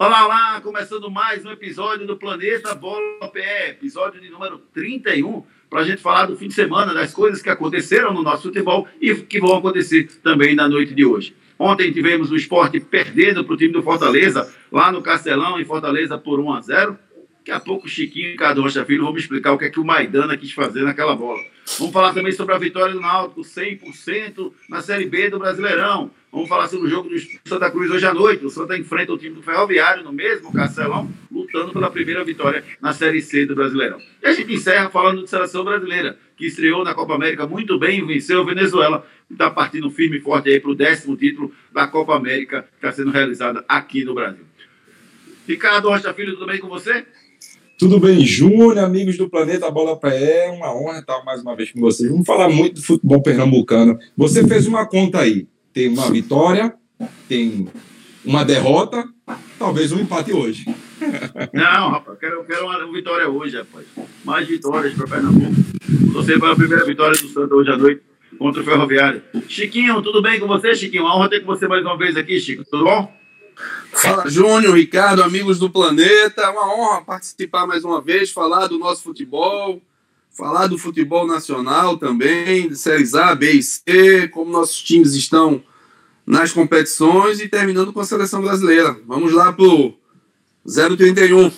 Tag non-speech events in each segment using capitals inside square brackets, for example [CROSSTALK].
Olá, olá! Começando mais um episódio do Planeta Bola PE, episódio de número 31, para a gente falar do fim de semana, das coisas que aconteceram no nosso futebol e que vão acontecer também na noite de hoje. Ontem tivemos o esporte perdendo para o time do Fortaleza, lá no Castelão, em Fortaleza, por 1 a 0 Daqui a pouco o Chiquinho e Cadu Rocha Filho vão me explicar o que é que o Maidana quis fazer naquela bola. Vamos falar também sobre a vitória do Náutico, 100% na Série B do Brasileirão. Vamos falar sobre o jogo do Santa Cruz hoje à noite. O Santa enfrenta o time do Ferroviário no mesmo Castelão, lutando pela primeira vitória na Série C do Brasileirão. E a gente encerra falando de seleção brasileira, que estreou na Copa América muito bem, venceu a Venezuela está partindo firme e forte aí para o décimo título da Copa América que está sendo realizada aqui no Brasil. Ricardo Rocha Filho, tudo bem com você? Tudo bem, Júnior, amigos do Planeta Bola Pé, é uma honra estar mais uma vez com vocês. Vamos falar muito do futebol pernambucano. Você fez uma conta aí, tem uma vitória, tem uma derrota, talvez um empate hoje. Não, rapaz, eu quero, quero uma vitória hoje, rapaz. Mais vitórias para Pernambuco. Você vai a primeira vitória do Santa hoje à noite contra o Ferroviário. Chiquinho, tudo bem com você, Chiquinho? Uma honra ter com você mais uma vez aqui, Chico. Tudo bom? Fala, Júnior, Ricardo, amigos do planeta. É uma honra participar mais uma vez, falar do nosso futebol, falar do futebol nacional também, de séries A, B e C, como nossos times estão nas competições e terminando com a seleção brasileira. Vamos lá pro 031.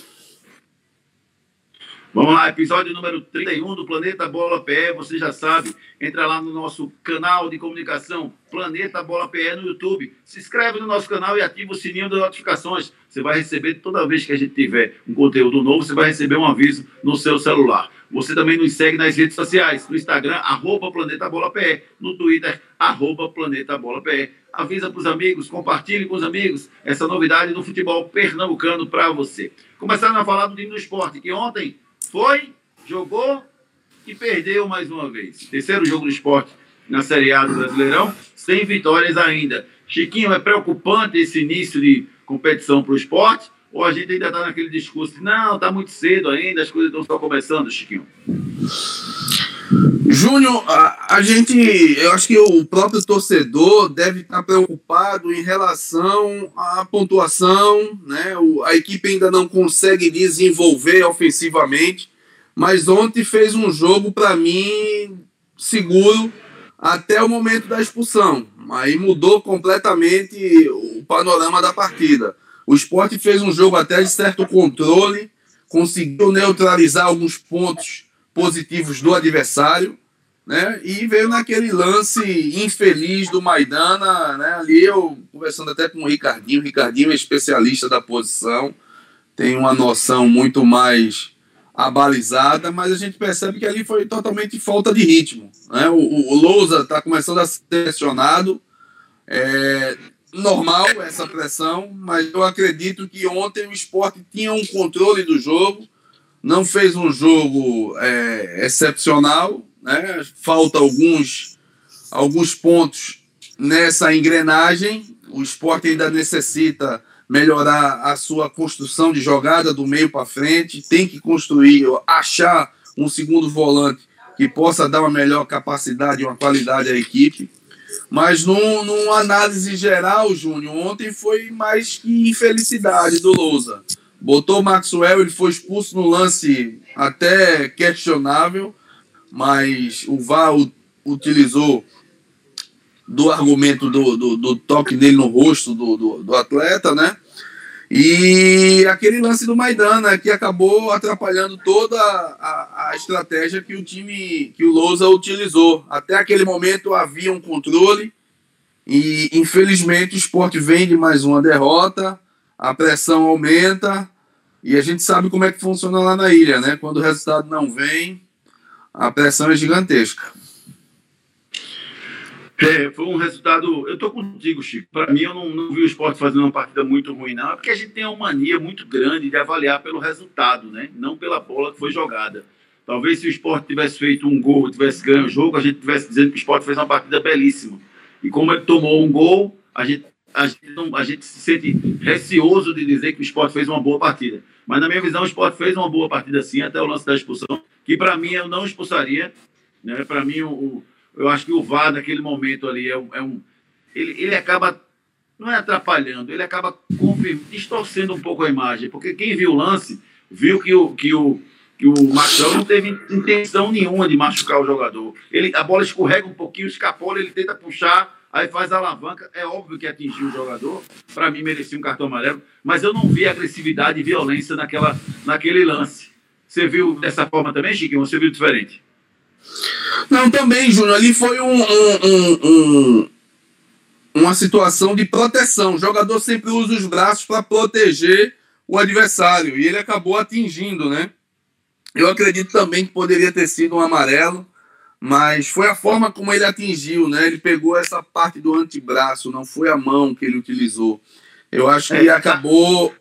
Vamos lá, episódio número 31 do Planeta Bola PE. Você já sabe, entra lá no nosso canal de comunicação Planeta Bola PE no YouTube. Se inscreve no nosso canal e ativa o sininho das notificações. Você vai receber, toda vez que a gente tiver um conteúdo novo, você vai receber um aviso no seu celular. Você também nos segue nas redes sociais, no Instagram, arroba Planeta Bola PE, no Twitter, arroba Planeta Bola PE. Avisa para os amigos, compartilhe com os amigos essa novidade do futebol pernambucano para você. Começando a falar do time do esporte, que ontem foi, jogou e perdeu mais uma vez. Terceiro jogo do esporte na Série A do Brasileirão, sem vitórias ainda. Chiquinho, é preocupante esse início de competição para o esporte? Ou a gente ainda está naquele discurso de não, está muito cedo ainda, as coisas estão só começando, Chiquinho? Júnior, a, a, gente, eu acho que o próprio torcedor deve estar preocupado em relação à pontuação, né? O, a equipe ainda não consegue desenvolver ofensivamente, mas ontem fez um jogo para mim seguro até o momento da expulsão. Aí mudou completamente o panorama da partida. O esporte fez um jogo até de certo controle, conseguiu neutralizar alguns pontos positivos do adversário, né? E veio naquele lance infeliz do Maidana, né? Ali eu conversando até com o Ricardinho, o Ricardinho é especialista da posição, tem uma noção muito mais abalizada, mas a gente percebe que ali foi totalmente falta de ritmo. Né? O, o, Lousa está começando a ser pressionado, é normal essa pressão, mas eu acredito que ontem o esporte tinha um controle do jogo, não fez um jogo é, excepcional, né? falta alguns, alguns pontos nessa engrenagem. O esporte ainda necessita melhorar a sua construção de jogada do meio para frente, tem que construir, achar um segundo volante que possa dar uma melhor capacidade e uma qualidade à equipe. Mas num, numa análise geral, Júnior, ontem foi mais que infelicidade do Lousa botou o Maxwell, ele foi expulso no lance até questionável, mas o VAR utilizou do argumento do, do, do, toque dele no rosto do, do, do, atleta, né? E aquele lance do Maidana que acabou atrapalhando toda a, a estratégia que o time, que o Lousa utilizou. Até aquele momento havia um controle e infelizmente o esporte vem de mais uma derrota, a pressão aumenta, e a gente sabe como é que funciona lá na ilha, né? Quando o resultado não vem, a pressão é gigantesca. É, foi um resultado. Eu tô contigo, Chico. Para mim, eu não, não, vi o esporte fazendo uma partida muito ruim, não. É porque a gente tem uma mania muito grande de avaliar pelo resultado, né? Não pela bola que foi jogada. Talvez se o esporte tivesse feito um gol, tivesse ganho o jogo, a gente tivesse dizendo que o esporte fez uma partida belíssima. E como ele tomou um gol, a gente, a gente, não, a gente se sente receoso de dizer que o esporte fez uma boa partida. Mas, na minha visão, o esporte fez uma boa partida sim, até o lance da expulsão, que para mim eu não expulsaria. Né? Para mim, o, eu acho que o VAR, naquele momento ali, é, é um. Ele, ele acaba não é atrapalhando, ele acaba distorcendo um pouco a imagem, porque quem viu o lance viu que o, que o, que o Maxwell não teve intenção nenhuma de machucar o jogador. Ele, a bola escorrega um pouquinho, escapola, ele tenta puxar, aí faz a alavanca. É óbvio que atingiu o jogador, para mim merecia um cartão amarelo, mas eu não vi agressividade e violência naquela, naquele lance. Você viu dessa forma também, Chiquinho? Você viu diferente? Não, também, Júnior. Ali foi um, um, um, uma situação de proteção. O jogador sempre usa os braços para proteger o adversário e ele acabou atingindo, né? Eu acredito também que poderia ter sido um amarelo, mas foi a forma como ele atingiu, né? Ele pegou essa parte do antebraço, não foi a mão que ele utilizou. Eu acho que é, acabou.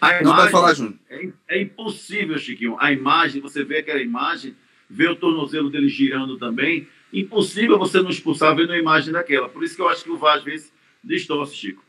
A imagem, não vai falar, Júnior. É, é impossível, Chiquinho. A imagem, você vê aquela imagem, vê o tornozelo dele girando também impossível você não expulsar vendo a imagem daquela. Por isso que eu acho que o VAR às vezes distorce, Chico.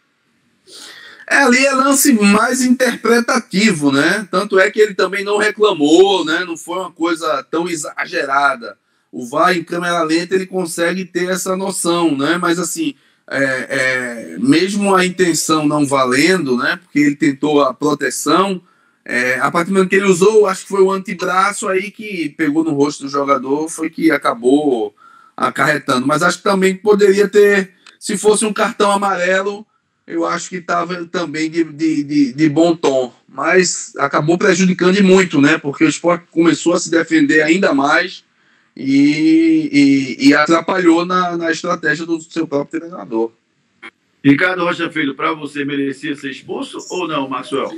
É, ali é lance mais interpretativo, né? Tanto é que ele também não reclamou, né? Não foi uma coisa tão exagerada. O VAR em câmera lenta ele consegue ter essa noção, né? Mas assim, é, é, mesmo a intenção não valendo, né? Porque ele tentou a proteção, é, a partir do momento que ele usou, acho que foi o antebraço aí que pegou no rosto do jogador, foi que acabou acarretando. Mas acho que também poderia ter, se fosse um cartão amarelo, eu acho que estava também de, de, de, de, bom tom. Mas acabou prejudicando muito, né? Porque o esporte começou a se defender ainda mais e, e, e atrapalhou na, na estratégia do seu próprio treinador. Ricardo Rocha Filho, para você merecia ser expulso ou não, Maxwell?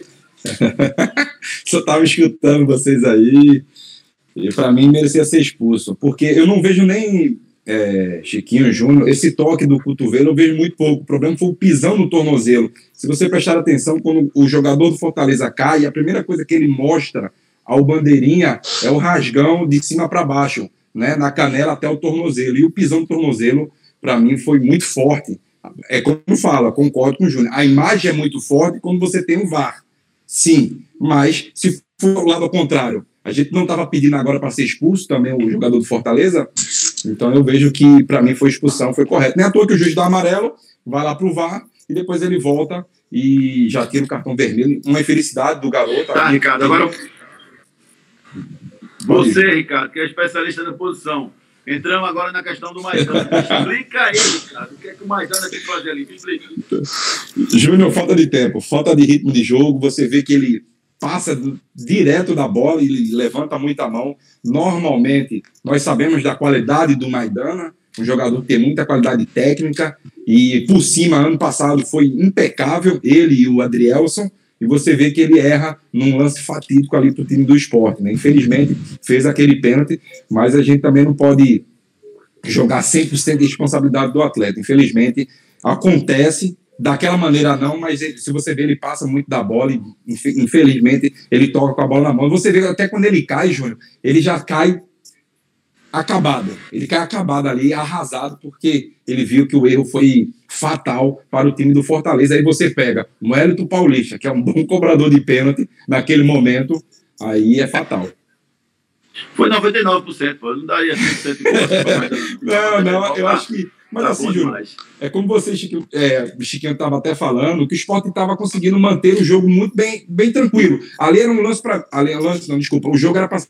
[LAUGHS] Só estava escutando vocês aí. E para mim merecia ser expulso, porque eu não vejo nem é, Chiquinho Júnior, esse toque do cotovelo eu vejo muito pouco. O problema foi o pisão no tornozelo. Se você prestar atenção, quando o jogador do Fortaleza cai, a primeira coisa que ele mostra ao bandeirinha é o rasgão de cima para baixo, né, na canela até o tornozelo. E o pisão do tornozelo, para mim, foi muito forte. É como fala, concordo com o Júnior. A imagem é muito forte quando você tem o VAR. Sim, mas se for o lado contrário, a gente não estava pedindo agora para ser expulso também o jogador do Fortaleza. Então eu vejo que para mim foi expulsão, foi correto. Nem à toa que o juiz dá amarelo, vai lá para o VAR e depois ele volta e já tira o cartão vermelho. Uma infelicidade do garoto. Tá, Ricardo, agora. Você, Ricardo, que é especialista na posição. Entramos agora na questão do Maidana. [LAUGHS] Explica aí, Ricardo. O que é que o Maidana tem que fazer ali? Explica. Júnior, falta de tempo, falta de ritmo de jogo. Você vê que ele passa direto da bola e levanta muita mão. Normalmente, nós sabemos da qualidade do Maidana, um jogador que tem muita qualidade técnica, e por cima, ano passado, foi impecável, ele e o Adrielson, e você vê que ele erra num lance fatídico ali para o time do esporte. Né? Infelizmente, fez aquele pênalti, mas a gente também não pode jogar 100% de responsabilidade do atleta. Infelizmente, acontece, daquela maneira não, mas ele, se você vê, ele passa muito da bola e infelizmente ele toca com a bola na mão. Você vê até quando ele cai, Júnior, ele já cai acabado. Ele cai acabado ali, arrasado, porque ele viu que o erro foi fatal para o time do Fortaleza. Aí você pega o Hélito Paulista, que é um bom cobrador de pênalti, naquele momento, aí é fatal. Foi 99%, pô. Não daria 100% de [LAUGHS] Não, não, eu acho que mas tá assim, Júlio, é como você, Chiquinho, é, Chiquinho estava até falando, que o esporte estava conseguindo manter o jogo muito bem, bem tranquilo. Ali era um lance para. Ali era um lance, não, desculpa, o jogo era para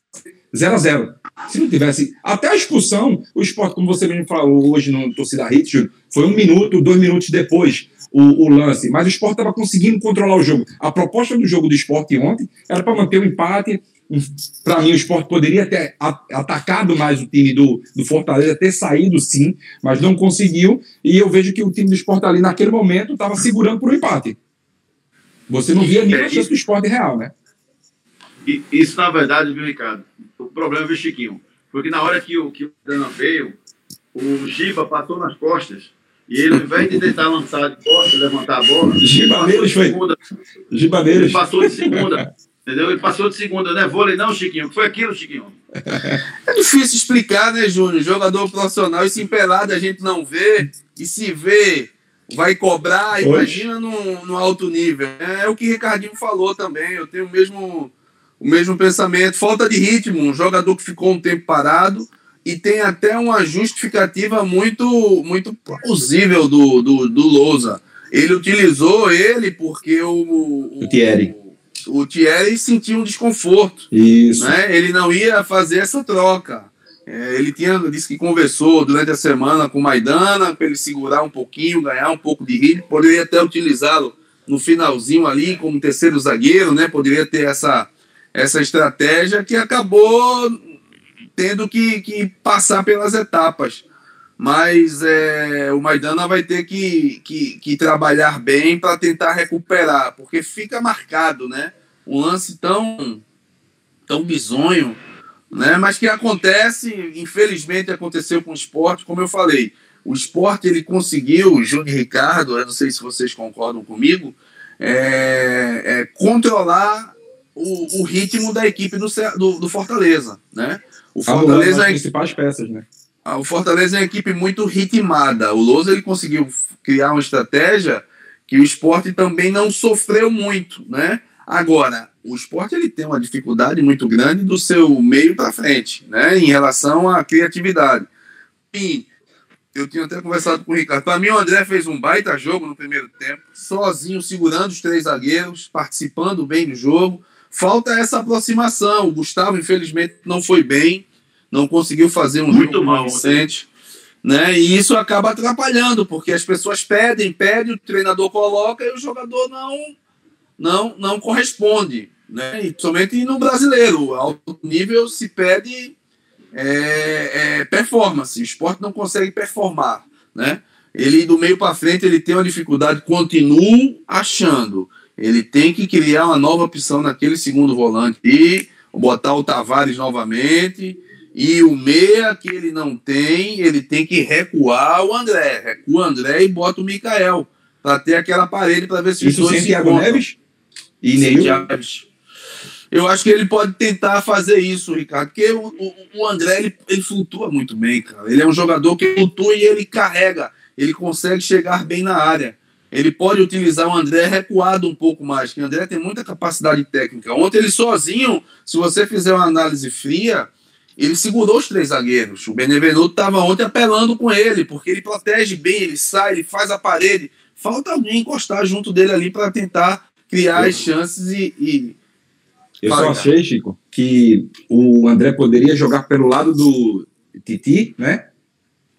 0 a 0 Se não tivesse. Até a expulsão, o esporte, como você mesmo falou hoje no Torcida Hit, Júlio, foi um minuto, dois minutos depois. O, o, lance, mas o esporte estava conseguindo controlar o jogo. A proposta do jogo do esporte ontem era para manter o empate, para mim, o esporte poderia ter atacado mais o time do, do Fortaleza, ter saído sim, mas não conseguiu. E eu vejo que o time do esporte ali, naquele momento, estava segurando por um empate. Você não via nenhuma é, chance do esporte real, né? Isso, na verdade, viu, Ricardo? O problema, viu, Chiquinho? Porque na hora que o, que o Dana veio, o Giba passou nas costas. E ele, ao invés de tentar lançar de costas, levantar a bola. Gibaneiros foi. Gibaneiros. Ele passou de segunda. Entendeu? Ele passou de segunda, não é vôlei, não, Chiquinho? O que foi aquilo, Chiquinho? É difícil explicar, né, Júnior? Jogador profissional, esse empelado a gente não vê, e se vê, vai cobrar, Hoje. imagina no, no alto nível. É, é o que o Ricardinho falou também, eu tenho o mesmo, o mesmo pensamento. Falta de ritmo, um jogador que ficou um tempo parado, e tem até uma justificativa muito, muito plausível do, do, do Lousa. Ele utilizou ele porque o, o, o Thierry. O, o Thierry sentia um desconforto. Isso. Né? Ele não ia fazer essa troca. É, ele tinha disse que conversou durante a semana com o Maidana para ele segurar um pouquinho, ganhar um pouco de ritmo. Poderia até utilizá-lo no finalzinho ali como terceiro zagueiro, né? Poderia ter essa, essa estratégia que acabou tendo que, que passar pelas etapas. Mas é, o Maidana vai ter que, que, que trabalhar bem para tentar recuperar, porque fica marcado, né? Um lance tão, tão bizonho, né? Mas que acontece, infelizmente aconteceu com o esporte, como eu falei. O esporte ele conseguiu, Júnior Ricardo, eu não sei se vocês concordam comigo, é, é, controlar o, o, ritmo da equipe do, do, do Fortaleza, né? O Fortaleza é as principais peças, né? Ah, o Fortaleza é uma equipe muito ritmada. O Lousa ele conseguiu criar uma estratégia que o esporte também não sofreu muito, né? Agora, o esporte ele tem uma dificuldade muito grande do seu meio para frente, né? Em relação à criatividade. E eu tinha até conversado com o Ricardo. Para mim, o André fez um baita jogo no primeiro tempo, sozinho, segurando os três zagueiros, participando bem do jogo. Falta essa aproximação. O Gustavo, infelizmente, não foi bem, não conseguiu fazer um Muito jogo mal, recente. Né? E isso acaba atrapalhando, porque as pessoas pedem, pedem, o treinador coloca e o jogador não não não corresponde. Né? E somente no brasileiro, alto nível se pede é, é, performance. O esporte não consegue performar. Né? Ele do meio para frente ele tem uma dificuldade, continuo achando ele tem que criar uma nova opção naquele segundo volante e botar o Tavares novamente. E o meia que ele não tem, ele tem que recuar o André. Recua o André e bota o Mikael. Para ter aquela parede para ver se Isso os dois sem Thiago Neves? E nem Neves. Eu acho que ele pode tentar fazer isso, Ricardo, porque o, o, o André ele, ele, flutua muito bem, cara. Ele é um jogador que flutua e ele carrega, ele consegue chegar bem na área ele pode utilizar o André recuado um pouco mais, que o André tem muita capacidade técnica. Ontem ele sozinho, se você fizer uma análise fria, ele segurou os três zagueiros. O Benevenuto estava ontem apelando com ele, porque ele protege bem, ele sai, ele faz a parede. Falta alguém encostar junto dele ali para tentar criar as chances e. e... Eu só achei, Chico, que o André poderia jogar pelo lado do Titi, né?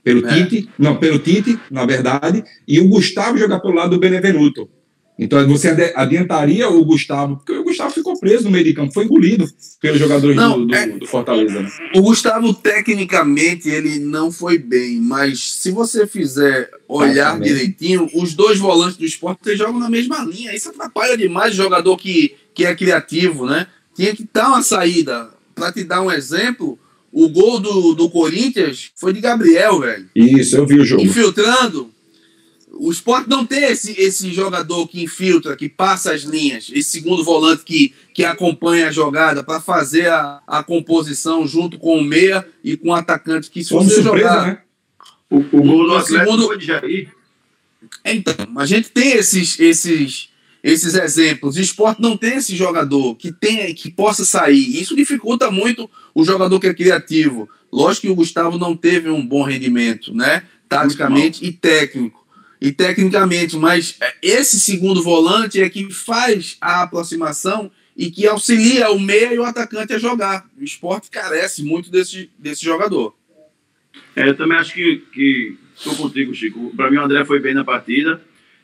Pelo é. Tite, não, pelo Tite, na verdade, e o Gustavo jogar pelo lado do Benevenuto. Então você adiantaria o Gustavo, porque o Gustavo ficou preso no meio de campo, foi engolido pelos jogadores não, do, do, é, do, Fortaleza. Né? O Gustavo, tecnicamente, ele não foi bem, mas se você fizer olhar direitinho, os dois volantes do esporte jogam na mesma linha. Isso atrapalha demais o jogador que, que é criativo, né? Tinha que dar uma saída. Para te dar um exemplo, o gol do, do Corinthians foi de Gabriel, velho. Isso, eu vi o jogo. Infiltrando. O esporte não tem esse, esse jogador que infiltra, que passa as linhas, esse segundo volante que, que acompanha a jogada para fazer a, a composição junto com o meia e com o atacante. Que se Como você surpresa, jogar. Né? O, o gol do Atlético segundo... foi de Jair. Então, a gente tem esses, esses, esses exemplos. O esporte não tem esse jogador que tenha, que possa sair. Isso dificulta muito o jogador que é criativo. Lógico que o Gustavo não teve um bom rendimento, né? Taticamente e técnico. E tecnicamente, mas é, esse segundo volante é que faz a aproximação e que auxilia o meia e o atacante a jogar. O esporte carece muito desse, desse jogador. É, eu também acho que estou contigo, Chico. Para mim, o André foi bem na partida.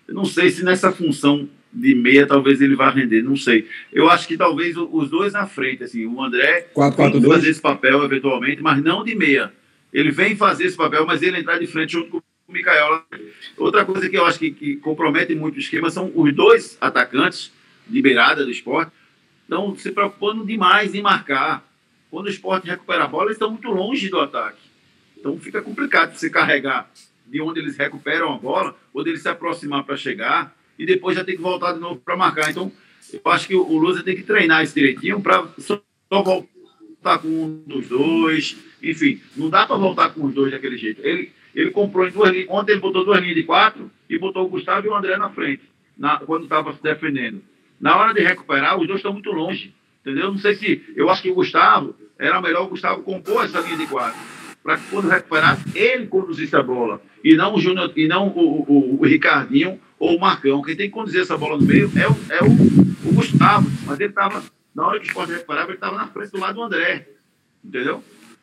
Eu não sei se nessa função de meia talvez ele vá render, não sei. Eu acho que talvez os dois na frente, assim, o André 4, 4, tem fazer esse papel eventualmente, mas não de meia. Ele vem fazer esse papel, mas ele entrar de frente junto com o Mikael. Outra coisa que eu acho que, que compromete muito o esquema são os dois atacantes de beirada do esporte estão se preocupando demais em marcar. Quando o esporte recupera a bola, eles estão muito longe do ataque. Então fica complicado você carregar de onde eles recuperam a bola, ou deles se aproximar para chegar e depois já tem que voltar de novo para marcar. Então, eu acho que o Lusa tem que treinar isso direitinho para só voltar com um dos dois. Enfim, não dá para voltar com os dois daquele jeito. Ele, ele comprou em duas linhas. Ontem ele botou duas linhas de quatro e botou o Gustavo e o André na frente, na, quando estava se defendendo. Na hora de recuperar, os dois estão muito longe. Entendeu? Não sei se. Eu acho que o Gustavo era melhor o Gustavo compor essa linha de quatro. para que quando recuperar, ele conduzisse a bola. E não o Júnior, e não o, o, o, Ricardinho ou o Marcão. Quem tem que conduzir essa bola no meio é o, é o, o Gustavo. Mas ele estava, na hora que o esporte recuperava, ele estava na frente do lado do André. Entendeu?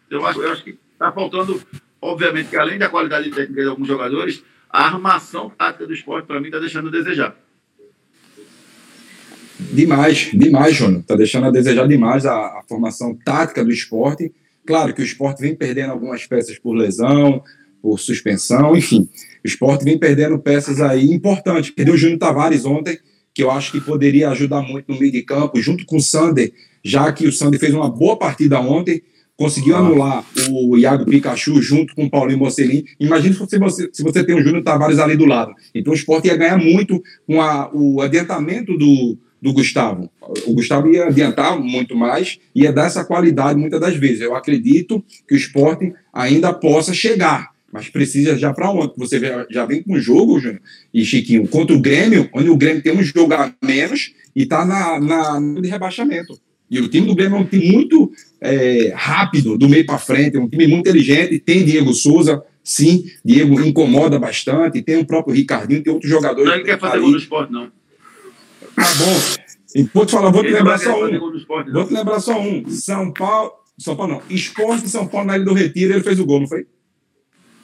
Eu acho, eu acho que está faltando, obviamente, que além da qualidade técnica de alguns jogadores, a armação tática do esporte, para mim, está deixando a desejar. Demais, demais, Júnior. Está deixando a desejar demais a, a, formação tática do esporte. Claro que o esporte vem perdendo algumas peças por lesão, por suspensão, enfim. O esporte vem perdendo peças aí importantes. Perdeu o Júnior Tavares ontem, que eu acho que poderia ajudar muito no meio de campo, junto com o Sander, já que o Sander fez uma boa partida ontem, conseguiu ah. anular o Iago Pikachu junto com o Paulinho Mocelin. Imagina se você, se você tem o Júnior Tavares ali do lado. Então o esporte ia ganhar muito com a, o adiantamento do, do Gustavo. O Gustavo ia adiantar muito mais, ia dar essa qualidade muitas das vezes. Eu acredito que o esporte ainda possa chegar, mas precisa já para ontem. Você já vem com o jogo, Júnior e Chiquinho, contra o Grêmio, onde o Grêmio tem um jogo a menos e está na, na de rebaixamento. E o time do Grêmio é um time muito é, rápido, do meio para frente, é um time muito inteligente. Tem Diego Souza, sim, Diego incomoda bastante. Tem o próprio Ricardinho, tem outros jogadores. Não, ele quer fazer gol no esporte, não. Tá bom. E vou te falar, vou te lembrar só um. Esporte, vou te lembrar só um. São Paulo. São Paulo não. Esporte de São Paulo na Ilha do Retiro, ele fez o gol, não foi?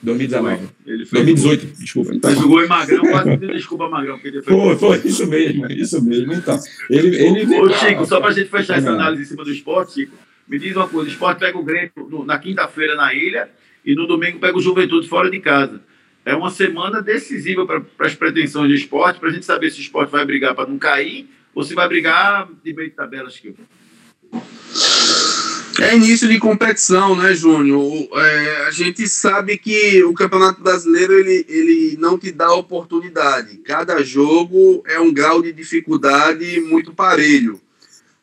2019. Ele fez 2018, desculpa. Então. Fez o gol em Magrão, [LAUGHS] quase desculpa Magrão. Porque ele fez foi, foi, isso mesmo, isso mesmo. Então, ele, ele Ô, Chico, só para a gente fechar essa análise em cima do esporte, Chico, me diz uma coisa: o esporte pega o Grêmio na quinta-feira na ilha e no domingo pega o Juventude fora de casa. É uma semana decisiva para as pretensões do esporte, para a gente saber se o esporte vai brigar para não cair ou se vai brigar de meio de tabela, Chico. É início de competição, né, Júnior? É, a gente sabe que o Campeonato Brasileiro ele, ele não te dá oportunidade. Cada jogo é um grau de dificuldade muito parelho.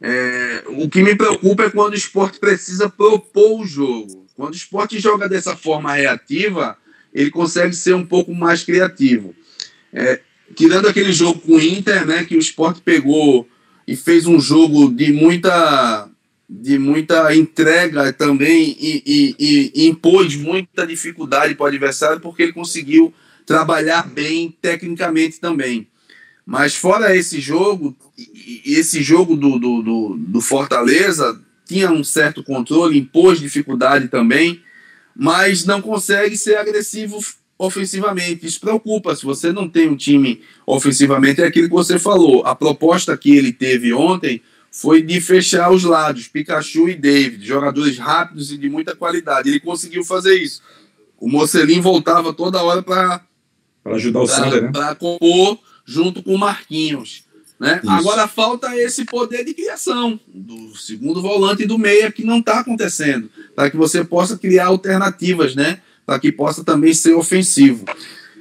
É, o que me preocupa é quando o esporte precisa propor o jogo. Quando o esporte joga dessa forma reativa, ele consegue ser um pouco mais criativo. É, tirando aquele jogo com o Inter, né, que o esporte pegou e fez um jogo de muita de muita entrega também e, e, e, impôs muita dificuldade para o adversário porque ele conseguiu trabalhar bem tecnicamente também. Mas fora esse jogo, esse jogo do, do, do, do Fortaleza tinha um certo controle, impôs dificuldade também, mas não consegue ser agressivo ofensivamente. Isso preocupa. Se você não tem um time ofensivamente, é aquilo que você falou. A proposta que ele teve ontem foi de fechar os lados, Pikachu e David, jogadores rápidos e de muita qualidade. Ele conseguiu fazer isso. O Mocelin voltava toda hora para ajudar o Sander, né? Para compor junto com o Marquinhos. Né? Agora falta esse poder de criação do segundo volante e do meia que não está acontecendo, para que você possa criar alternativas, né? Para que possa também ser ofensivo.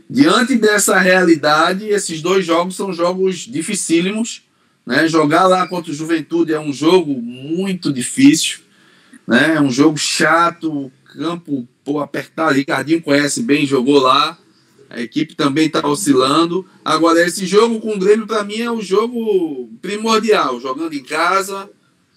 Diante dessa realidade, esses dois jogos são jogos dificílimos né? Jogar lá contra o Juventude é um jogo muito difícil, né? é um jogo chato, campo pô, apertado. Ricardinho conhece bem, jogou lá. A equipe também está oscilando. Agora, esse jogo com o Grêmio, para mim, é o jogo primordial. Jogando em casa,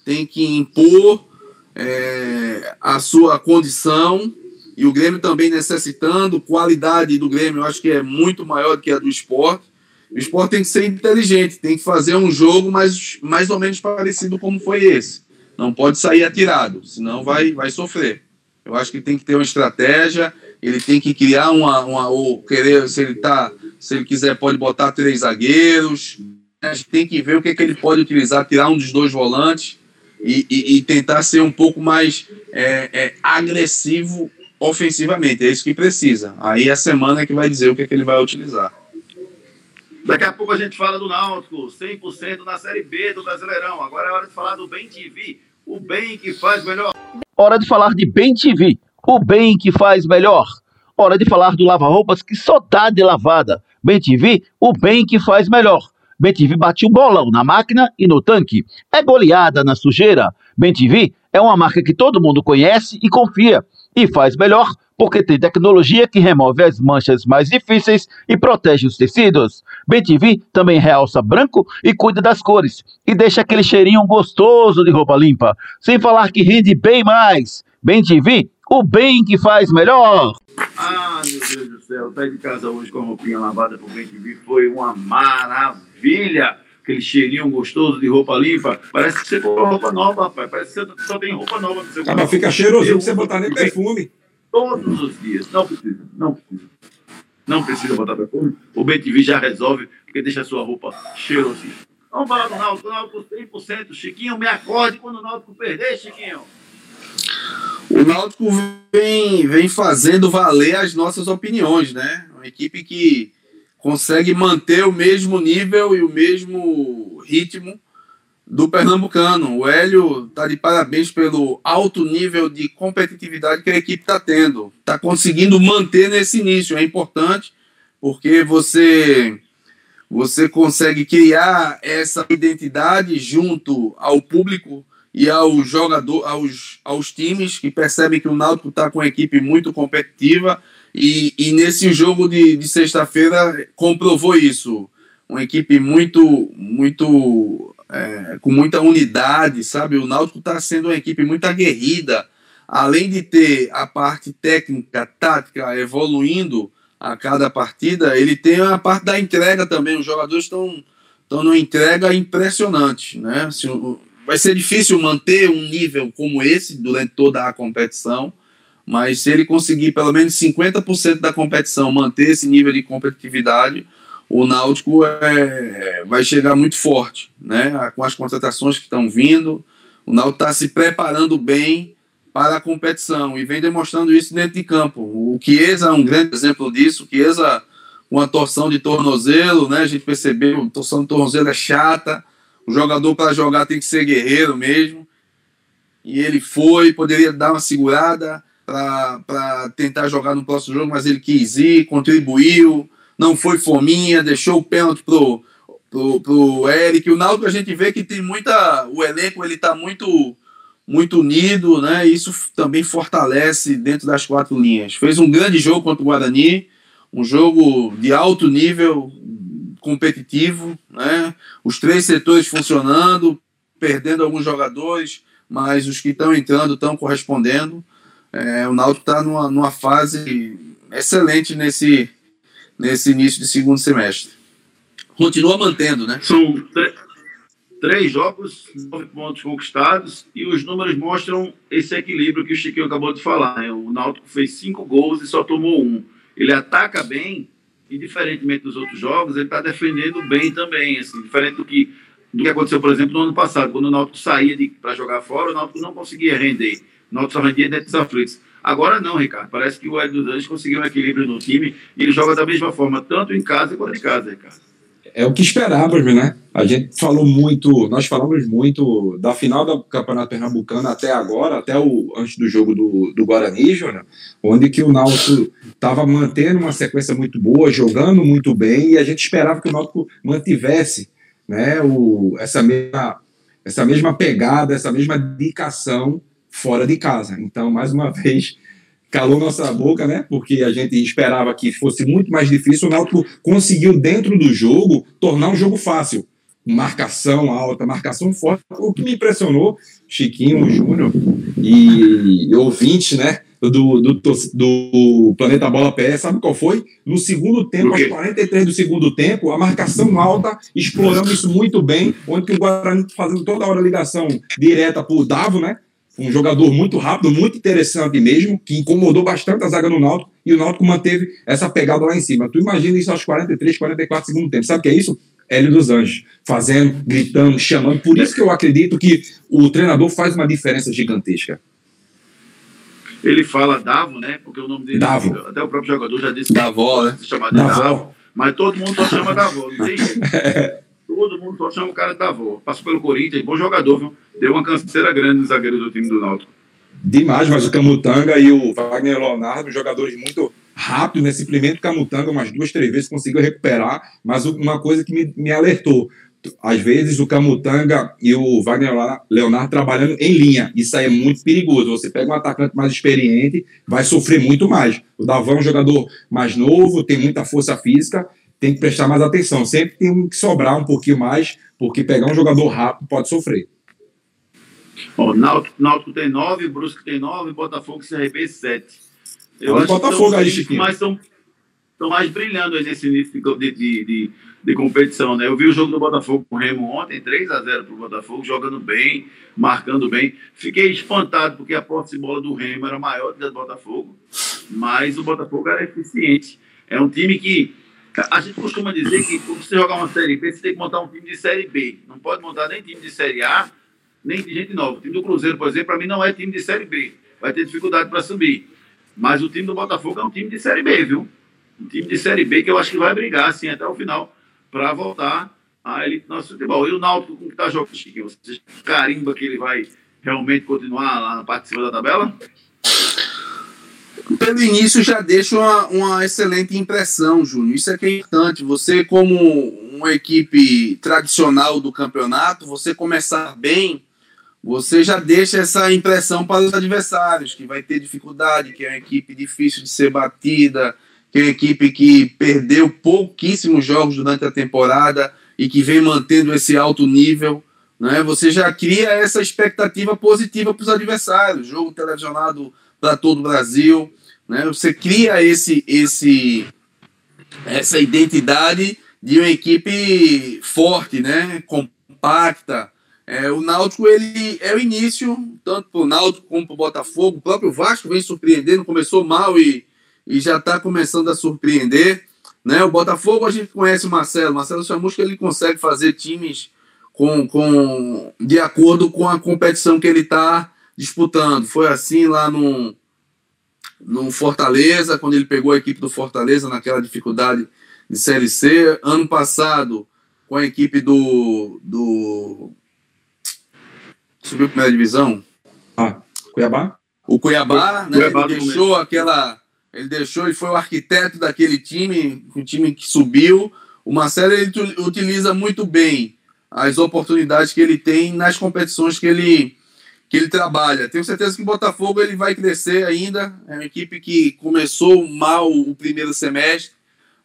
tem que impor é, a sua condição. E o Grêmio também necessitando. Qualidade do Grêmio, eu acho que é muito maior do que a do esporte. O esporte tem que ser inteligente, tem que fazer um jogo mais, mais ou menos parecido como foi esse. Não pode sair atirado, senão vai, vai sofrer. Eu acho que tem que ter uma estratégia, ele tem que criar uma, uma ou querer, se ele tá, se ele quiser pode botar três zagueiros. A gente tem que ver o que, é que ele pode utilizar, tirar um dos dois volantes e, e, e tentar ser um pouco mais é, é, agressivo ofensivamente. É isso que precisa. Aí a semana é que vai dizer o que, é que ele vai utilizar. Daqui a pouco a gente fala do Náutico, 100% na Série B do Brasileirão. Agora é hora de falar do Bem TV, o bem que faz melhor. Hora de falar de Bem TV, o bem que faz melhor. Hora de falar do lava-roupas que só dá de lavada. Bem TV, o bem que faz melhor. Bem TV bate o bolão na máquina e no tanque. É goleada na sujeira. Bem TV é uma marca que todo mundo conhece e confia. E faz melhor porque tem tecnologia que remove as manchas mais difíceis e protege os tecidos. BTV também realça branco e cuida das cores e deixa aquele cheirinho gostoso de roupa limpa, sem falar que rende bem mais. BTV, o bem que faz melhor. Ah, meu Deus do céu, sair de casa hoje com a roupinha lavada por bem TV foi uma maravilha. Aquele cheirinho gostoso de roupa limpa. Parece que você comprou roupa nova, rapaz. Parece que você só tem roupa nova no seu Ah, mas quarto. fica pra você botar nem perfume. Todos os dias. Não precisa, não precisa. Não precisa botar perfume. O bem TV já resolve, porque deixa a sua roupa cheirosinha. Vamos falar do Náutico. Náutico 100%. Chiquinho, me acorde quando o Náutico perder, Chiquinho. O Náutico vem, vem fazendo valer as nossas opiniões, né? Uma equipe que consegue manter o mesmo nível e o mesmo ritmo do Pernambucano. O Hélio está de parabéns pelo alto nível de competitividade que a equipe está tendo. Está conseguindo manter nesse início. É importante porque você você consegue criar essa identidade junto ao público e ao jogador, aos, aos times que percebem que o Náutico está com uma equipe muito competitiva e, e nesse jogo de, de sexta-feira comprovou isso. Uma equipe muito, muito é, com muita unidade, sabe? O Náutico está sendo uma equipe muito aguerrida, além de ter a parte técnica, tática evoluindo a cada partida, ele tem a parte da entrega também. Os jogadores estão estão numa entrega impressionante, né? O- vai ser difícil manter um nível como esse durante toda a competição, mas se ele conseguir pelo menos 50% da competição manter esse nível de competitividade, o Náutico é, vai chegar muito forte, né? Com as contratações que estão vindo, o Náutico está se preparando bem para a competição e vem demonstrando isso dentro de campo. O Chiesa é um grande exemplo disso. O Chiesa, com a torção de tornozelo, né? A gente percebeu, a torção de tornozelo é chata. O jogador para jogar tem que ser guerreiro mesmo. E ele foi, poderia dar uma segurada para tentar jogar no próximo jogo, mas ele quis ir, contribuiu, não foi fominha, deixou o pênalti pro, pro, pro Eric. O Náutico a gente vê que tem muita. O elenco ele tá muito muito unido, né? Isso também fortalece dentro das quatro linhas. Fez um grande jogo contra o Guarani, um jogo de alto nível competitivo, né? Os três setores funcionando, perdendo alguns jogadores, mas os que estão entrando estão correspondendo. É, o Náutico está numa, numa fase excelente nesse, nesse início de segundo semestre. Continua mantendo, né? São três jogos, nove pontos conquistados, e os números mostram esse equilíbrio que o Chiquinho acabou de falar. né? O Náutico fez cinco gols e só tomou um. Ele ataca bem, e diferentemente dos outros jogos, ele está defendendo bem também, assim, diferente do que, do que aconteceu, por exemplo, no ano passado, quando o Náutico saía para jogar fora, o Náutico não conseguia render. O Náutico só rendia dentro dos aflitos. Agora não, Ricardo. Parece que o Hélio dos Anjos conseguiu um equilíbrio no time e ele joga da mesma forma, tanto em casa quanto em casa, Ricardo. É o que esperávamos, né? A gente falou muito, nós falamos muito da final do Campeonato Pernambucano até agora, até o antes do jogo do, do Guarani, Júnior, onde que o Náutico estava mantendo uma sequência muito boa, jogando muito bem, e a gente esperava que o Náutico mantivesse né, o, essa, mesma, essa mesma pegada, essa mesma dedicação fora de casa. Então, mais uma [LAUGHS] vez, calou nossa boca, né? Porque a gente esperava que fosse muito mais difícil. O Náutico conseguiu, dentro do jogo, tornar um jogo fácil. Marcação alta, marcação forte. O que me impressionou, Chiquinho, Júnior e, e ouvintes, né? Do, do, do Planeta Bola PS, sabe qual foi? No segundo tempo, aos quê? 43 do segundo tempo, a marcação alta, explorando isso muito bem, onde que o Guarani fazendo toda hora ligação direta o Davo, né? Um jogador muito rápido, muito interessante mesmo, que incomodou bastante a zaga no Náutico, e o Náutico manteve essa pegada lá em cima. Tu imagina isso aos 43, 44 segundos tempo. Sabe o que é isso? Hélio dos Anjos, fazendo, gritando, chamando. Por isso que eu acredito que o treinador faz uma diferença gigantesca. Ele fala Davo, né? Porque o nome dele. Davo. Até o próprio jogador já disse que Da avó, né? se chama de Davo. Davo. Mas todo mundo só chama Davo. Não tem jeito. [LAUGHS] Todo mundo chama o cara de Davo. Passou pelo Corinthians, bom jogador, viu? Deu uma canseira grande no zagueiro do time do Náutico. Demais, mas o Camutanga e o Wagner Leonardo, jogadores muito rápidos, né? Simplesmente o Camutanga, umas duas, três vezes conseguiu recuperar, mas uma coisa que me, me alertou. Às vezes o Camutanga e o Wagner Leonardo trabalhando em linha. Isso aí é muito perigoso. Você pega um atacante mais experiente, vai sofrer muito mais. O Davão é um jogador mais novo, tem muita força física, tem que prestar mais atenção. Sempre tem que sobrar um pouquinho mais, porque pegar um jogador rápido pode sofrer. Ó, Náutico, Náutico tem 9, Brusque tem 9, Botafogo e CRB 7. Eu acho Botafogo que aí, Chiquinho. Mas estão mais brilhando nesse início de, de, de, de, competição, né? Eu vi o jogo do Botafogo com o Remo ontem, 3 a 0 para o Botafogo, jogando bem, marcando bem. Fiquei espantado porque a posse de bola do Remo era maior do que a do Botafogo, mas o Botafogo era eficiente. É um time que a gente costuma dizer que para você jogar uma Série B, você tem que montar um time de Série B. Não pode montar nem time de Série A, nem de gente nova. O time do Cruzeiro, por exemplo, para mim não é time de Série B. Vai ter dificuldade para subir. Mas o time do Botafogo é um time de Série B, viu? Um time de Série B que eu acho que vai brigar, assim, até o final, para voltar à elite do nosso futebol. E o Náutico, como está jogando, Chiquinho? Você carimba que ele vai realmente continuar lá na parte de cima da tabela? Pelo início já deixa uma, uma excelente impressão, Júnior. Isso é que é importante. Você, como uma equipe tradicional do campeonato, você começar bem, você já deixa essa impressão para os adversários, que vai ter dificuldade, que é uma equipe difícil de ser batida, que é uma equipe que perdeu pouquíssimos jogos durante a temporada e que vem mantendo esse alto nível. Né? Você já cria essa expectativa positiva para os adversários. Jogo televisionado para todo o Brasil. Né? Você cria esse, esse, essa identidade de uma equipe forte, né? compacta. É, o Náutico ele é o início, tanto para o Náutico como para o Botafogo. O próprio Vasco vem surpreendendo, começou mal e, e já está começando a surpreender. Né? O Botafogo a gente conhece o Marcelo. Marcelo Chamusca ele consegue fazer times com, com, de acordo com a competição que ele está disputando. Foi assim lá no, no Fortaleza, quando ele pegou a equipe do Fortaleza naquela dificuldade de Série C. Ano passado, com a equipe do. do subiu primeira divisão? Ah, Cuiabá? O Cuiabá, né? Cuiabá ele deixou aquela. Ele deixou, ele foi o arquiteto daquele time, o time que subiu. O Marcelo ele utiliza muito bem as oportunidades que ele tem nas competições que ele que ele trabalha. Tenho certeza que o Botafogo ele vai crescer ainda. É uma equipe que começou mal o primeiro semestre,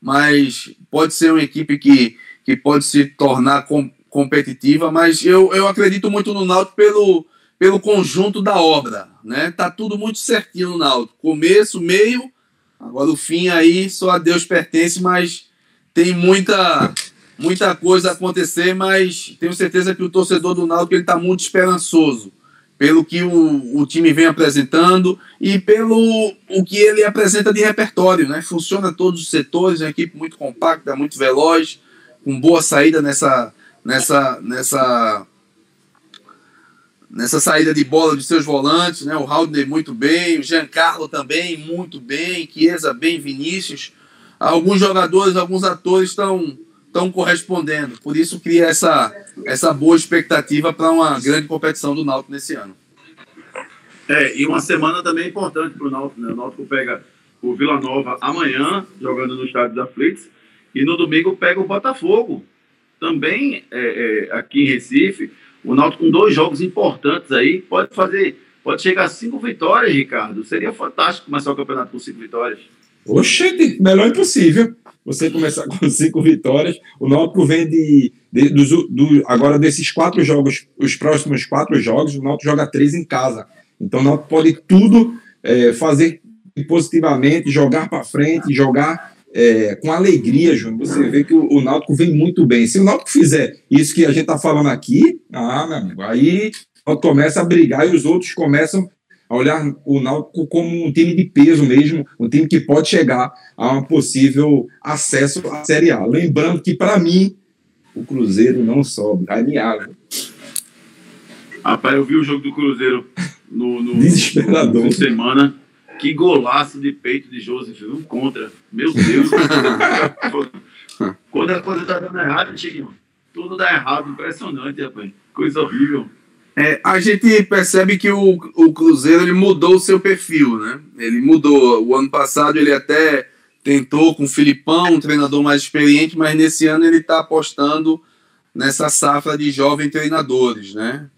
mas pode ser uma equipe que, que pode se tornar com, competitiva. Mas eu, eu acredito muito no Náutico pelo, pelo conjunto da obra. Né? Tá tudo muito certinho no Náutico. Começo, meio, agora o fim aí só a Deus pertence, mas tem muita muita coisa a acontecer, mas tenho certeza que o torcedor do Náutico ele está muito esperançoso pelo que o, o time vem apresentando e pelo o que ele apresenta de repertório, né? Funciona todos os setores, é uma equipe muito compacta, muito veloz, com boa saída nessa nessa nessa nessa saída de bola de seus volantes, né? O Haldner muito bem, o Giancarlo também muito bem, Chiesa bem, Vinícius. Alguns jogadores, alguns atores estão estão correspondendo. Por isso cria essa, essa boa expectativa para uma grande competição do Náutico nesse ano. É, e uma semana também importante para o Náutico. Né? O Náutico pega o Vila Nova amanhã, jogando no estádio da Flix, e no domingo pega o Botafogo. Também é, é, aqui em Recife, o Náutico com dois jogos importantes aí, pode fazer, pode chegar a cinco vitórias, Ricardo. Seria fantástico começar o campeonato com cinco vitórias. Oxe, melhor impossível você começar com [LAUGHS] cinco vitórias. O Náutico vem de, de do, agora desses quatro jogos, os próximos quatro jogos, o Náutico joga três em casa. Então o Náutico pode tudo é, fazer positivamente, jogar para frente, jogar é, com alegria, Júnior. Você vê que o, o Náutico vem muito bem. Se o Náutico fizer isso que a gente está falando aqui, ah, meu amigo, aí começa a brigar e os outros começam a olhar o Náutico como um time de peso mesmo, um time que pode chegar a um possível acesso à Série A. Lembrando que, para mim, o Cruzeiro não sobe, água. Rapaz, eu vi o jogo do Cruzeiro no, no, Desesperador. no semana. Que golaço de peito de Joseph, viu? Contra. Meu Deus. [LAUGHS] quando a coisa tá dando errado, Chiquinho, tudo dá errado. Impressionante, rapaz. Coisa horrível. É, a gente percebe que o, o Cruzeiro ele mudou o seu perfil, né? Ele mudou. O ano passado ele até tentou com o Filipão, um treinador mais experiente, mas nesse ano ele está apostando nessa safra de jovens treinadores, né?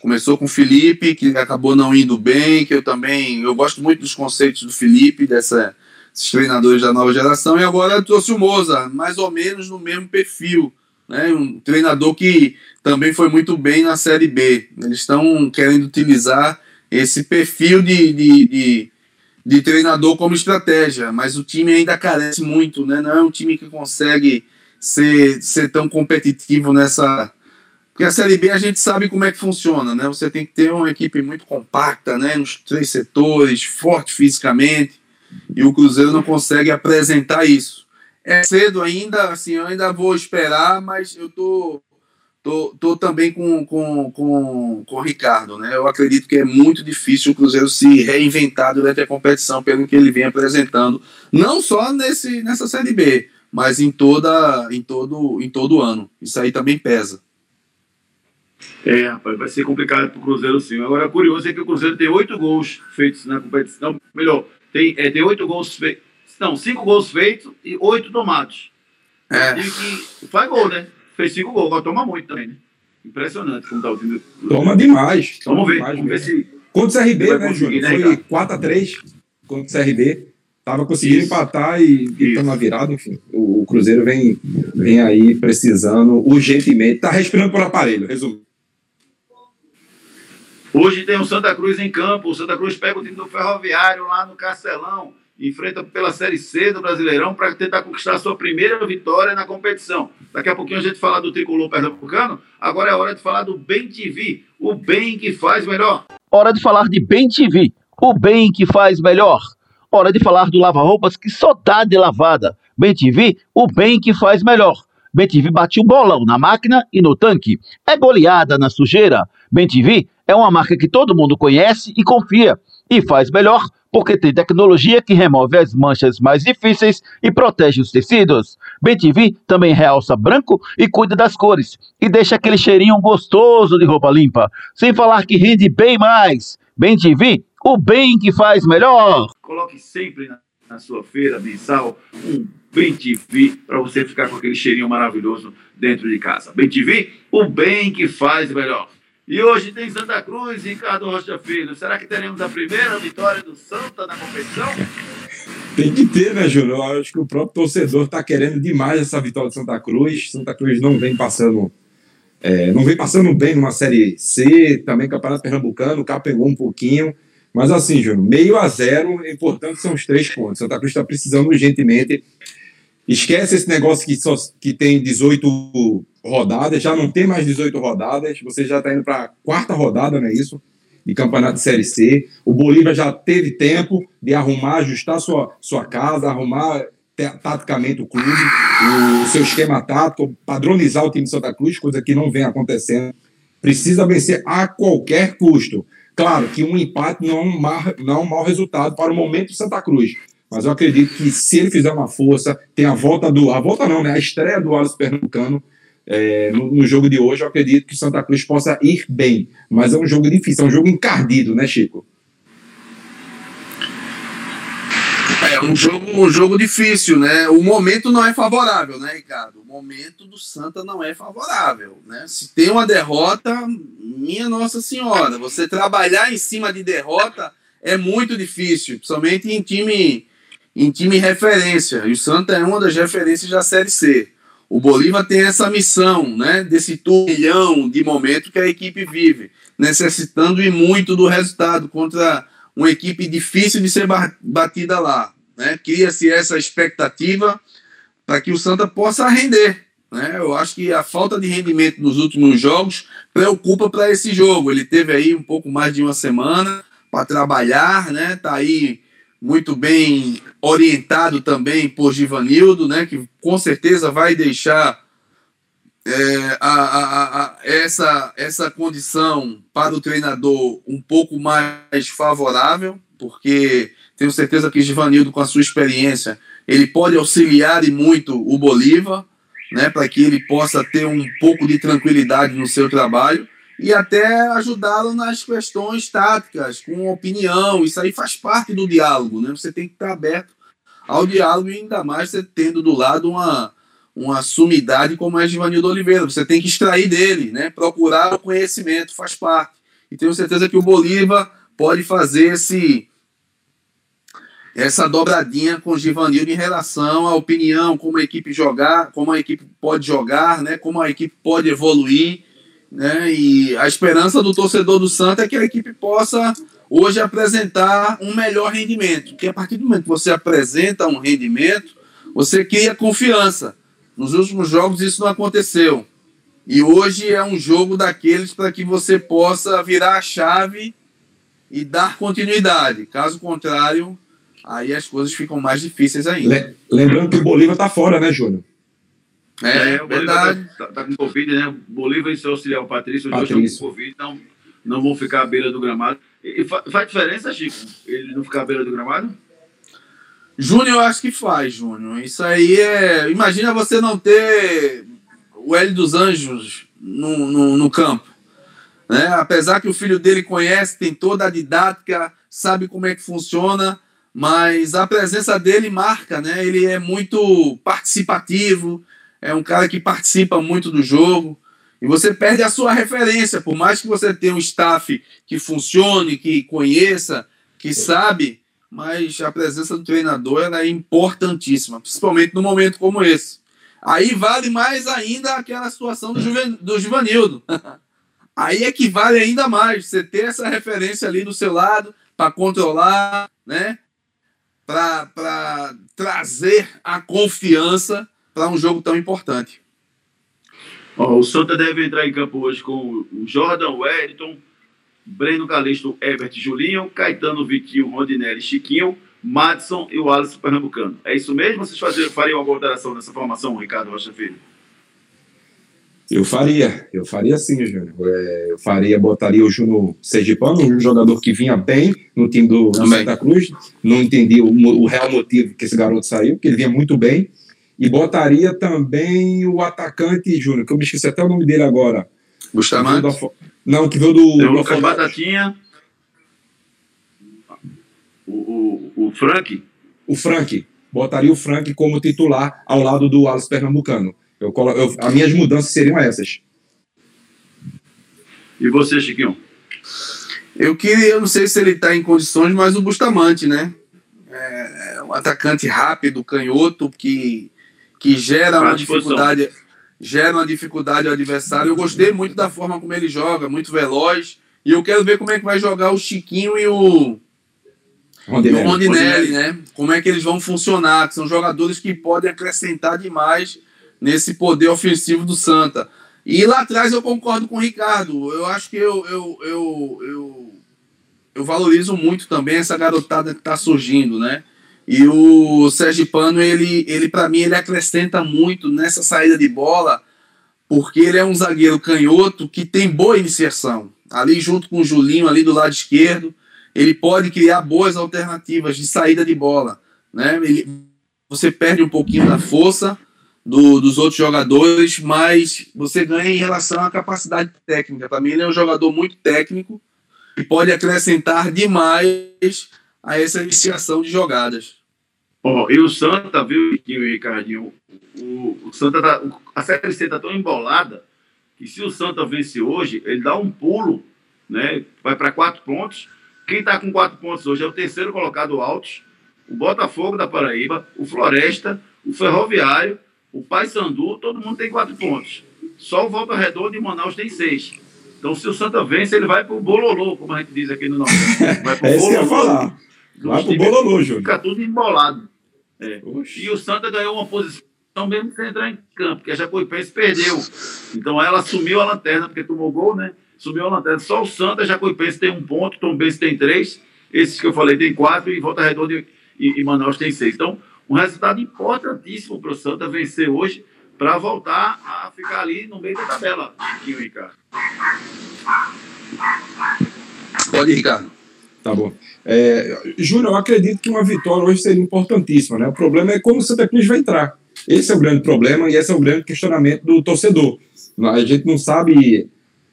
Começou com o Felipe, que acabou não indo bem, que eu também eu gosto muito dos conceitos do Felipe, dessa, desses treinadores da nova geração, e agora trouxe o Moza, mais ou menos no mesmo perfil né? Um treinador que também foi muito bem na Série B. Eles estão querendo utilizar esse perfil de, de, de, de, treinador como estratégia, mas o time ainda carece muito, né? Não é um time que consegue ser, ser tão competitivo nessa. Porque a Série B a gente sabe como é que funciona, né? Você tem que ter uma equipe muito compacta, né? Nos três setores, forte fisicamente, e o Cruzeiro não consegue apresentar isso é cedo ainda, assim, eu ainda vou esperar, mas eu tô, tô, tô também com, com, com, com o Ricardo, né? Eu acredito que é muito difícil o Cruzeiro se reinventar durante a competição, pelo que ele vem apresentando, não só nesse, nessa Série B, mas em, toda, em, todo, em todo ano. Isso aí também pesa. É, rapaz, vai ser complicado para o Cruzeiro sim. Agora, curioso é que o Cruzeiro tem oito gols feitos na competição. Melhor, tem, é, tem oito gols feitos não, cinco gols feitos e oito tomados. É. E que faz gol, né? Fez cinco gols, agora toma muito também, né? Impressionante como tá o time. Toma demais. Vamos ver, demais vamos ver se. Contra o CRB, né, Júnior? Né, Foi 4x3 contra o CRB. Tava conseguindo Isso. empatar e estamos na virada, enfim. O, o, Cruzeiro vem, vem aí precisando urgentemente. Tá respirando por aparelho, resumo. Hoje tem o Santa Cruz em campo. O Santa Cruz pega o time do Ferroviário lá no Castelão enfrenta pela Série C do Brasileirão para tentar conquistar sua primeira vitória na competição. Daqui a pouquinho a gente fala do tricolor pernambucano, agora é hora de falar do Bem TV, o bem que faz melhor. Hora de falar de Bem TV, o bem que faz melhor. Hora de falar do lava-roupas que só dá de lavada. Bem TV, o bem que faz melhor. Bem TV bate o bolão na máquina e no tanque. É goleada na sujeira. Bem TV é uma marca que todo mundo conhece e confia. E faz melhor porque tem tecnologia que remove as manchas mais difíceis e protege os tecidos. BTV também realça branco e cuida das cores e deixa aquele cheirinho gostoso de roupa limpa, sem falar que rende bem mais. BTV, o bem que faz melhor. Coloque sempre na, sua feira mensal um Bem TV para você ficar com aquele cheirinho maravilhoso dentro de casa. Bem TV, o bem que faz melhor. E hoje tem Santa Cruz e Ricardo Rocha Filho. Será que teremos a primeira vitória do Santa na competição? Tem que ter, né, Júlio? Eu acho que o próprio torcedor está querendo demais essa vitória do Santa Cruz. Santa Cruz não vem passando. É, não vem passando bem numa Série C, também Campeonato Pernambucano, capengou um pouquinho. Mas assim, Júnior, meio a zero, é importante são os três pontos. Santa Cruz está precisando urgentemente. Esquece esse negócio que, só, que tem 18 rodadas, já não tem mais 18 rodadas, você já está indo para a quarta rodada, não é isso? De campeonato de Série C. O Bolívar já teve tempo de arrumar, ajustar sua, sua casa, arrumar taticamente o clube, o seu esquema tático, padronizar o time de Santa Cruz, coisa que não vem acontecendo. Precisa vencer a qualquer custo. Claro que um empate não é um, não é um mau resultado para o momento de Santa Cruz, mas eu acredito que se ele fizer uma força, tem a volta do. A volta não, né? A estreia do Alisson Pernambucano, é, no, no, jogo de hoje, eu acredito que Santa Cruz possa ir bem. Mas é um jogo difícil, é um jogo encardido, né, Chico? É um jogo, um jogo difícil, né? O momento não é favorável, né, Ricardo? O momento do Santa não é favorável, né? Se tem uma derrota, minha Nossa Senhora, você trabalhar em cima de derrota é muito difícil, principalmente em time em time referência. E o Santa é uma das referências da Série C. O Bolívar tem essa missão, né, desse turbilhão de momento que a equipe vive, necessitando e muito do resultado contra uma equipe difícil de ser batida lá. Né? Cria-se essa expectativa para que o Santa possa render. Né? Eu acho que a falta de rendimento nos últimos jogos preocupa para esse jogo. Ele teve aí um pouco mais de uma semana para trabalhar, né? Tá aí muito bem orientado também por Givanildo, né, que com certeza vai deixar é, a, a, a, essa, essa condição para o treinador um pouco mais favorável, porque tenho certeza que Givanildo, com a sua experiência, ele pode auxiliar e muito o Bolívar, né, para que ele possa ter um pouco de tranquilidade no seu trabalho e até ajudá-lo nas questões táticas, com opinião. Isso aí faz parte do diálogo, né? Você tem que estar aberto ao diálogo e ainda mais você tendo do lado uma, uma sumidade como é Givanildo Oliveira. Você tem que extrair dele, né? Procurar o conhecimento, faz parte. E tenho certeza que o Bolívar pode fazer esse essa dobradinha com o Givanildo em relação à opinião, como a equipe jogar, como a equipe pode jogar, né? Como a equipe pode evoluir, né? E a esperança do torcedor do Santa é que a equipe possa hoje apresentar um melhor rendimento, porque a partir do momento que você apresenta um rendimento, você cria confiança. Nos últimos jogos isso não aconteceu. E hoje é um jogo daqueles para que você possa virar a chave e dar continuidade. Caso contrário, aí as coisas ficam mais difíceis ainda. Lembrando que o Bolívar está fora, né, Júnior? É, é verdade. Tá, tá, com Covid, né? Bolívar e seu auxiliar, o Patrício, os dois estão com Covid, então não vão ficar à beira do gramado. E, faz diferença, Chico, ele não ficar à beira do gramado? Júnior, eu acho que faz, Júnior. Isso aí é. Imagina você não ter o Hélio dos Anjos no, no, no campo. Né? Apesar que o filho dele conhece, tem toda a didática, sabe como é que funciona, mas a presença dele marca, né? Ele é muito participativo, é um cara que participa muito do jogo. E você perde a sua referência, por mais que você tenha um staff que funcione, que conheça, que sabe, mas a presença do treinador é importantíssima, principalmente num momento como esse. Aí vale mais ainda aquela situação do, Juven, do. [LAUGHS] Aí é que vale ainda mais você ter essa referência ali do seu lado para controlar, né? Para trazer a confiança para um jogo tão importante. Oh, o Santa deve entrar em campo hoje com o Jordan Wellington, Breno Calixto, Herbert Julinho, Caetano Vitinho, Rondinelli, Chiquinho, Madison e o Alisson Pernambucano. É isso mesmo? Vocês faziam, fariam alguma alteração nessa formação, Ricardo Rocha Filho? Eu faria, eu faria sim, Júnior. É, eu faria, botaria o Júnior Sergipano, um jogador que vinha bem no time do, do Santa Cruz. Não entendi o, o, real motivo que esse garoto saiu, porque ele vinha muito bem. E botaria também o atacante, Júnior, que eu me esqueci até o nome dele agora. Bustamante? Não, que veio do. o Lucas Batatinha. O, o, o Frank. O Frank. Botaria o Frank como titular ao lado do Alisson Pernambucano. Eu, eu, as minhas mudanças seriam essas. E você, Chiquinho? Eu queria, eu não sei se ele está em condições, mas o Bustamante, né? É, é um atacante rápido, canhoto, que, que gera uma dificuldade gera uma dificuldade ao adversário. Eu gostei muito da forma como ele joga, muito veloz. E eu quero ver como é que vai jogar o Chiquinho e o Rondinelli, o Rondinelli né? Como é que eles vão funcionar, que são jogadores que podem acrescentar demais nesse poder ofensivo do Santa. E lá atrás eu concordo com o Ricardo. Eu acho que eu, eu, eu, eu, eu valorizo muito também essa garotada que está surgindo, né? E o Sérgio Pano, ele, ele para mim, ele acrescenta muito nessa saída de bola, porque ele é um zagueiro canhoto que tem boa iniciação. Ali junto com o Julinho, ali do lado esquerdo, ele pode criar boas alternativas de saída de bola. Né? Ele, você perde um pouquinho da força do, dos outros jogadores, mas você ganha em relação à capacidade técnica. Para mim, ele é um jogador muito técnico e pode acrescentar demais a essa iniciação de jogadas. Oh, e o Santa, viu, Riquinho e Ricardinho? O, o Santa tá, a Série C está tão embolada que se o Santa vence hoje, ele dá um pulo, né? Vai para quatro pontos. Quem está com quatro pontos hoje é o terceiro colocado Altos, o Botafogo da Paraíba, o Floresta, o Ferroviário, o Paysandu, todo mundo tem quatro pontos. Só o Volta Redonda e Manaus tem seis. Então, se o Santa vence, ele vai para o bololô, como a gente diz aqui no norte. [LAUGHS] Vai para o bololô. Vai pro bololô, Júnior. Fica tudo embolado. É. E o Santa ganhou uma posição mesmo sem entrar em campo, porque a Jacuipense perdeu. Então ela assumiu a lanterna, porque tomou gol, né? Subiu a lanterna. Só o Santa, a Jacuipense tem um ponto, Tom Benz tem três, esses que eu falei tem quatro, e Volta Redonda e, e, Manaus tem seis. Então, um resultado importantíssimo para o Santa vencer hoje, para voltar a ficar ali no meio da tabela, Chiquinho Ricardo. Pode, Ricardo. Tá bom. É, Júnior, eu acredito que uma vitória hoje seria importantíssima. Né? O problema é como o Santa Cruz vai entrar. Esse é o grande problema e esse é o grande questionamento do torcedor. A gente não sabe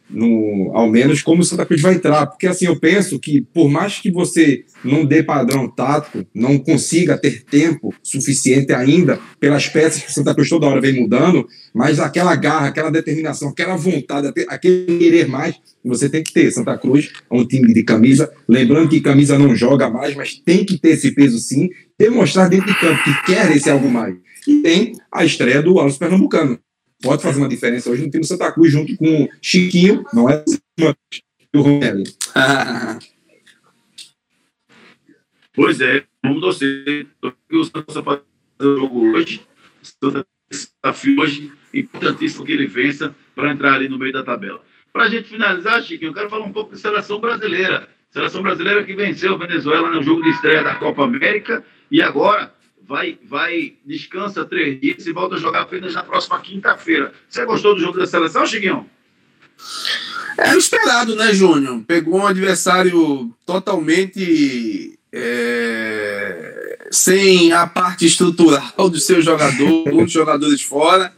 no, ao menos como o Santa Cruz vai entrar, porque assim eu penso que por mais que você não dê padrão tático, não consiga ter tempo suficiente ainda pelas peças que o Santa Cruz toda hora vem mudando, mas aquela garra, aquela determinação, aquela vontade, aquele querer mais, você tem que ter. Santa Cruz é um time de camisa, lembrando que camisa não joga mais, mas tem que ter esse peso sim, demonstrar dentro de campo que quer esse algo mais. E tem a estreia do Alves Pernambucano, pode fazer uma diferença hoje no time do Santa Cruz, junto com Chiquinho, não é? o Ronelli. [LAUGHS] Pois é, vamos torcer. O Santa fazer o jogo hoje. O Santa desafio hoje, importantíssimo que ele vença para entrar ali no meio da tabela. Para a gente finalizar, Chiquinho, eu quero falar um pouco de seleção brasileira. Seleção brasileira que venceu a Venezuela no jogo de estreia da Copa América e agora vai, vai descansa três dias e volta a jogar apenas na próxima quinta-feira. Você gostou do jogo da seleção, Chiquinho? É esperado, né, Júnior? Pegou um adversário totalmente é, sem a parte estrutural dos seus jogadores, [LAUGHS] muitos jogadores fora,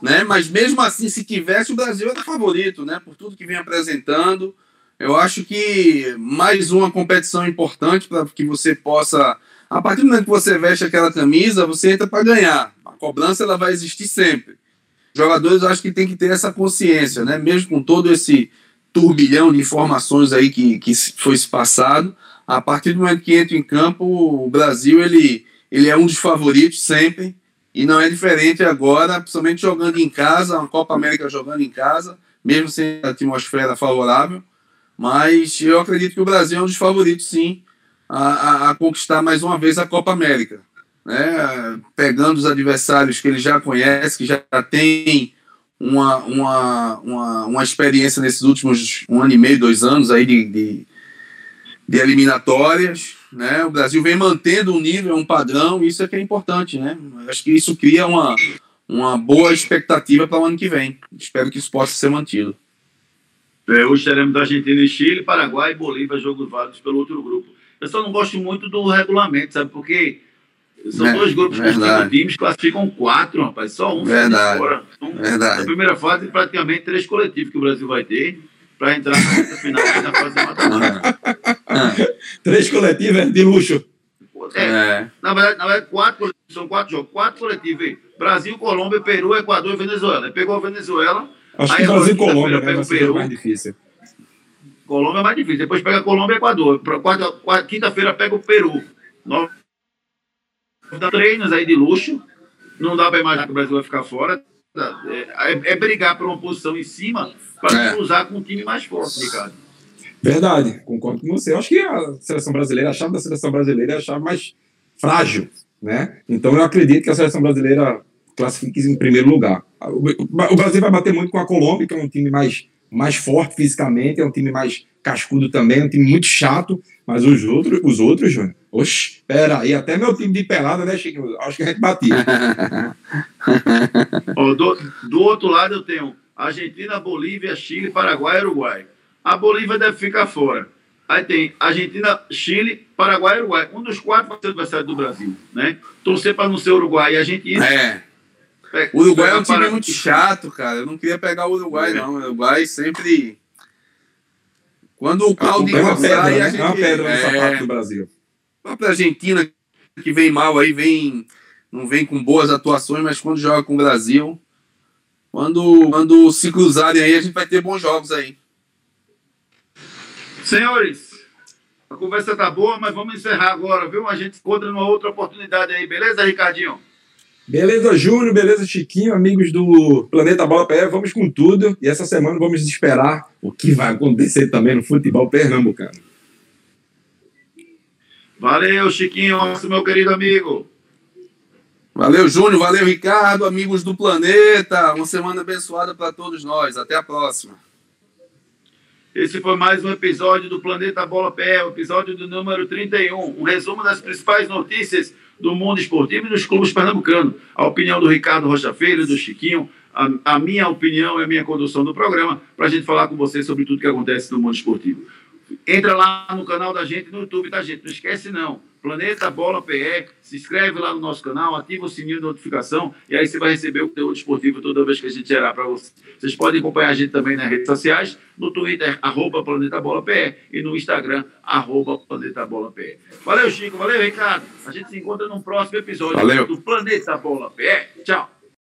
né? Mas mesmo assim, se tivesse, o Brasil era favorito, né? Por tudo que vem apresentando. Eu acho que mais uma competição importante para que você possa a partir do momento que você veste aquela camisa, você entra para ganhar. A cobrança ela vai existir sempre. Jogadores acho que tem que ter essa consciência, né? Mesmo com todo esse turbilhão de informações aí que, que foi se passado, a partir do momento que entra em campo, o Brasil ele, ele é um dos favoritos sempre e não é diferente agora, principalmente jogando em casa, uma Copa América jogando em casa, mesmo sem a atmosfera favorável. Mas eu acredito que o Brasil é um dos favoritos, sim, a, a, a conquistar mais uma vez a Copa América. Né? Pegando os adversários que ele já conhece, que já tem uma, uma, uma, uma experiência nesses últimos um ano e meio, dois anos aí de, de, de eliminatórias. Né? O Brasil vem mantendo um nível, um padrão, isso é que é importante. Né? Acho que isso cria uma, uma boa expectativa para o ano que vem. Espero que isso possa ser mantido. É, hoje teremos da Argentina e Chile, Paraguai e Bolívia, jogos válidos pelo outro grupo. Eu só não gosto muito do regulamento, sabe? Porque são é, dois grupos com times, classificam quatro, rapaz. Só um verdade, fora. Então, verdade. Na primeira fase, praticamente três coletivos que o Brasil vai ter para entrar na final na fase mata Três coletivos é de luxo. É, é. Na, verdade, na verdade, quatro são quatro jogos. Quatro coletivos. Brasil, Colômbia, Peru, Equador e Venezuela. Ele pegou a Venezuela. Acho que Brasil e Colômbia né, pega o Peru. mais difícil. Colômbia é mais difícil. Depois pega Colômbia e Equador. Quinta-feira pega o Peru. Nove treinos aí de luxo. Não dá para imaginar que o Brasil vai ficar fora. É, é, é brigar por uma posição em cima para é. cruzar com um time mais forte, Ricardo. Verdade, concordo com você. Eu acho que a seleção brasileira, a chave da seleção brasileira é a chave mais frágil, né? Então eu acredito que a seleção brasileira classifique em primeiro lugar. O Brasil vai bater muito com a Colômbia, que é um time mais mais forte fisicamente, é um time mais cascudo também, é um time muito chato, mas os outros, os outros, Júnior, oxe, pera aí, até meu time de pelada, né, Chico? Acho que a gente batia. [LAUGHS] oh, do, do outro lado eu tenho Argentina, Bolívia, Chile, Paraguai e Uruguai. A Bolívia deve ficar fora. Aí tem Argentina, Chile, Paraguai e Uruguai. Um dos quatro vai ser adversário do Brasil, né? Torcer para não ser Uruguai e Argentina. É. O Uruguai é um time muito chato, cara. Eu não queria pegar o Uruguai, não. O Uruguai sempre. Quando o Claudinho é sai, a gente. É uma pedra nessa é... parte do Brasil. A própria Argentina, que vem mal aí, vem. Não vem com boas atuações, mas quando joga com o Brasil. Quando, quando se cruzarem aí, a gente vai ter bons jogos aí. Senhores, a conversa tá boa, mas vamos encerrar agora, viu? A gente encontra numa outra oportunidade aí, beleza, Ricardinho? Beleza, Júnior, beleza, Chiquinho, amigos do Planeta Bola PR, vamos com tudo. E essa semana vamos esperar o que vai acontecer também no futebol pernambucano. Valeu, Chiquinho, meu querido amigo. Valeu, Júnior, valeu, Ricardo, amigos do Planeta. Uma semana abençoada para todos nós. Até a próxima. Esse foi mais um episódio do Planeta Bola o episódio do número 31. Um resumo das principais notícias do mundo esportivo e dos clubes pernambucanos. A opinião do Ricardo Rocha Filho, do Chiquinho, a, a minha opinião e a minha condução do programa, para a gente falar com vocês sobre tudo que acontece no mundo esportivo. Entra lá no canal da gente, no YouTube da gente. Não esquece, não. Planeta Bola PE. Se inscreve lá no nosso canal, ativa o sininho de notificação e aí você vai receber o conteúdo esportivo toda vez que a gente gerar para vocês. Vocês podem acompanhar a gente também nas redes sociais, no Twitter, arroba Planeta Bola PE e no Instagram, arroba Planeta Bola PE. Valeu, Chico. Valeu, Ricardo. A gente se encontra no próximo episódio Valeu. do Planeta Bola PE. Tchau.